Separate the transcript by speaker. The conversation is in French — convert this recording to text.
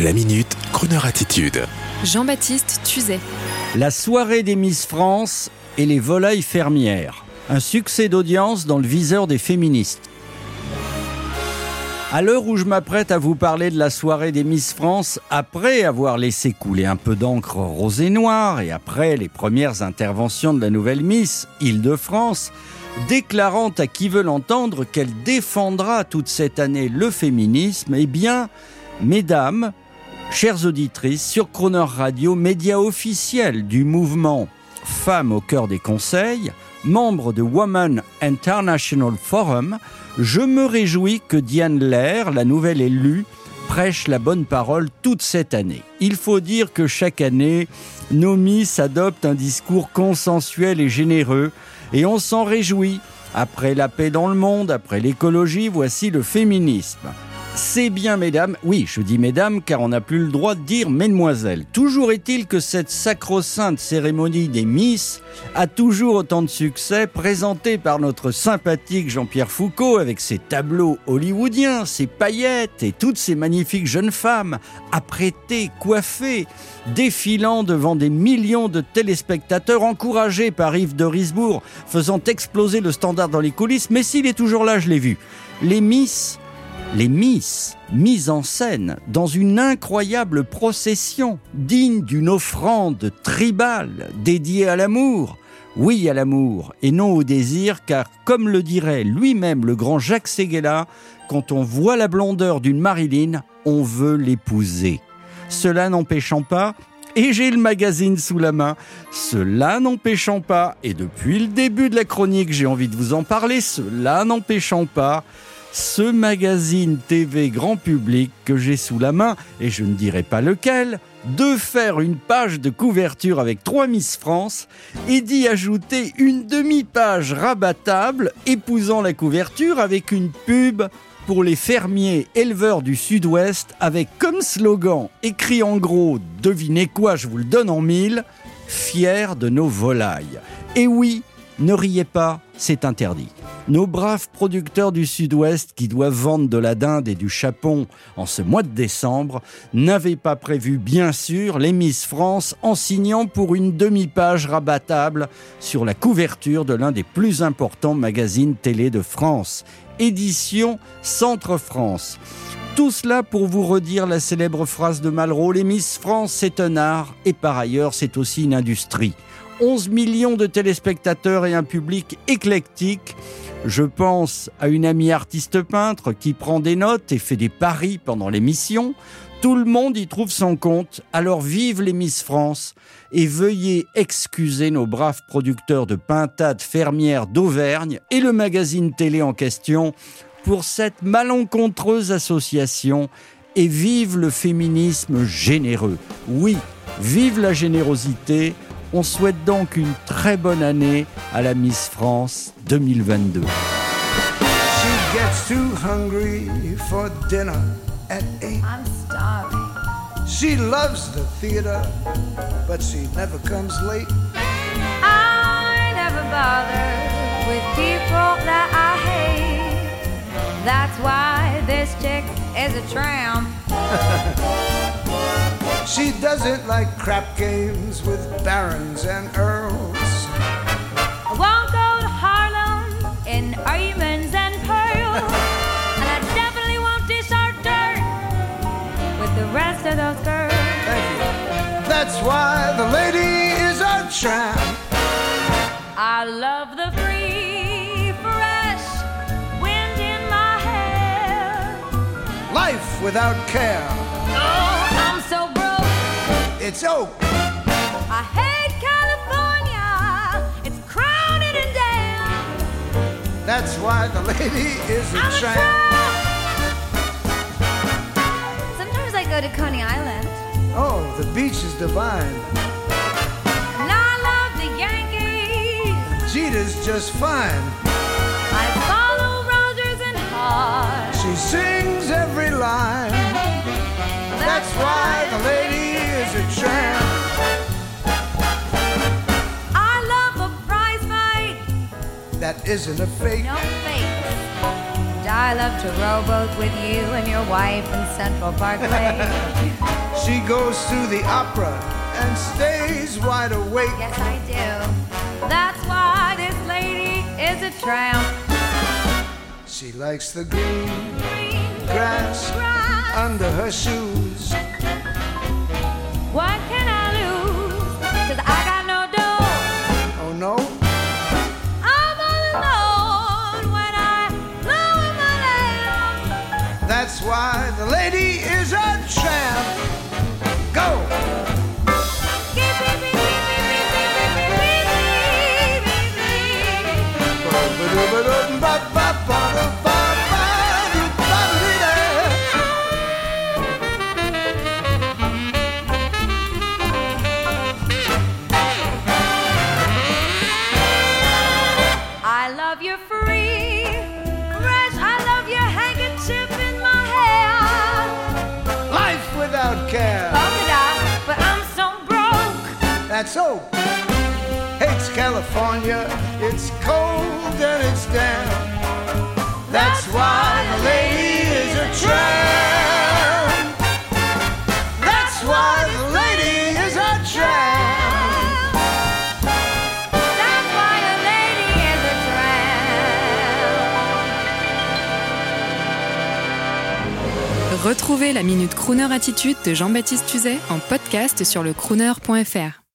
Speaker 1: La minute, Kroneur attitude.
Speaker 2: Jean-Baptiste Tuzet.
Speaker 3: La soirée des Miss France et les volailles fermières. Un succès d'audience dans le viseur des féministes. À l'heure où je m'apprête à vous parler de la soirée des Miss France, après avoir laissé couler un peu d'encre rose et noire et après les premières interventions de la nouvelle Miss Île-de-France, déclarant à qui veut l'entendre qu'elle défendra toute cette année le féminisme, eh bien, mesdames, chères auditrices, sur Croner Radio, média officiel du mouvement Femmes au cœur des conseils, membre de Women International Forum, je me réjouis que Diane Lair, la nouvelle élue, prêche la bonne parole toute cette année. Il faut dire que chaque année, nos Miss adoptent un discours consensuel et généreux, et on s'en réjouit. Après la paix dans le monde, après l'écologie, voici le féminisme. C'est bien, mesdames. Oui, je dis mesdames, car on n'a plus le droit de dire mesdemoiselles. Toujours est-il que cette sacro-sainte cérémonie des Miss a toujours autant de succès, présentée par notre sympathique Jean-Pierre Foucault avec ses tableaux hollywoodiens, ses paillettes et toutes ces magnifiques jeunes femmes, apprêtées, coiffées, défilant devant des millions de téléspectateurs, encouragés par Yves de Risbourg, faisant exploser le standard dans les coulisses. Mais s'il est toujours là, je l'ai vu. Les Miss les Miss, mises en scène dans une incroyable procession digne d'une offrande tribale dédiée à l'amour. Oui à l'amour et non au désir, car comme le dirait lui-même le grand Jacques Séguéla, quand on voit la blondeur d'une Marilyn, on veut l'épouser. Cela n'empêchant pas et j'ai le magazine sous la main. Cela n'empêchant pas, et depuis le début de la chronique j'ai envie de vous en parler, cela n'empêchant pas ce magazine TV grand public que j'ai sous la main, et je ne dirai pas lequel, de faire une page de couverture avec trois Miss France et d'y ajouter une demi-page rabattable épousant la couverture avec une pub pour les fermiers éleveurs du sud-ouest avec comme slogan écrit en gros, devinez quoi, je vous le donne en mille, fiers de nos volailles. Et oui, ne riez pas, c'est interdit. Nos braves producteurs du Sud-Ouest qui doivent vendre de la dinde et du chapon en ce mois de décembre n'avaient pas prévu, bien sûr, les France en signant pour une demi-page rabattable sur la couverture de l'un des plus importants magazines télé de France, édition Centre France. Tout cela pour vous redire la célèbre phrase de Malraux, les Miss France c'est un art et par ailleurs c'est aussi une industrie. 11 millions de téléspectateurs et un public éclectique je pense à une amie artiste peintre qui prend des notes et fait des paris pendant l'émission. Tout le monde y trouve son compte, alors vive les Miss France et veuillez excuser nos braves producteurs de pintades fermières d'Auvergne et le magazine télé en question pour cette malencontreuse association et vive le féminisme généreux. Oui, vive la générosité, on souhaite donc une très bonne année à la Miss France 2022.
Speaker 4: She gets too hungry for dinner at eight.
Speaker 5: I'm starving.
Speaker 4: She loves the theater, but she never comes late.
Speaker 5: I never bother with people that I hate. That's why this chick is a tramp.
Speaker 4: She doesn't like crap games with barons and earls.
Speaker 5: I won't go to Harlem in diamonds and pearls. and I definitely won't dish our dirt with the rest of those girls.
Speaker 4: Thank you. That's why the lady is a tramp.
Speaker 5: I love the
Speaker 4: Life without care.
Speaker 5: Oh, I'm so broke.
Speaker 4: It's oak.
Speaker 5: I hate California. It's crowded and damn.
Speaker 4: That's why the lady is a tramp.
Speaker 5: Sometimes I go to Coney Island.
Speaker 4: Oh, the beach is divine.
Speaker 5: And I love the Yankees.
Speaker 4: Jeter's just fine.
Speaker 5: I follow Rogers and Hart.
Speaker 4: She sings. That's why the lady is a tramp.
Speaker 5: I love a prize fight.
Speaker 4: That isn't a fake.
Speaker 5: No fakes. I love to rowboat with you and your wife in Central Parkway.
Speaker 4: She goes to the opera and stays wide awake.
Speaker 5: yes, I do. That's why this lady is a tramp.
Speaker 4: She likes the green
Speaker 5: Green
Speaker 4: grass
Speaker 5: grass.
Speaker 4: Under her shoes.
Speaker 5: What
Speaker 4: That's so. Hates California. It's cold and it's damp. That's why the lady is a tramp. That's why the lady is a tramp.
Speaker 5: That's why a lady is a tramp.
Speaker 2: Retrouvez la Minute Crooner Attitude de Jean-Baptiste Tuzet en podcast sur le crooner.fr.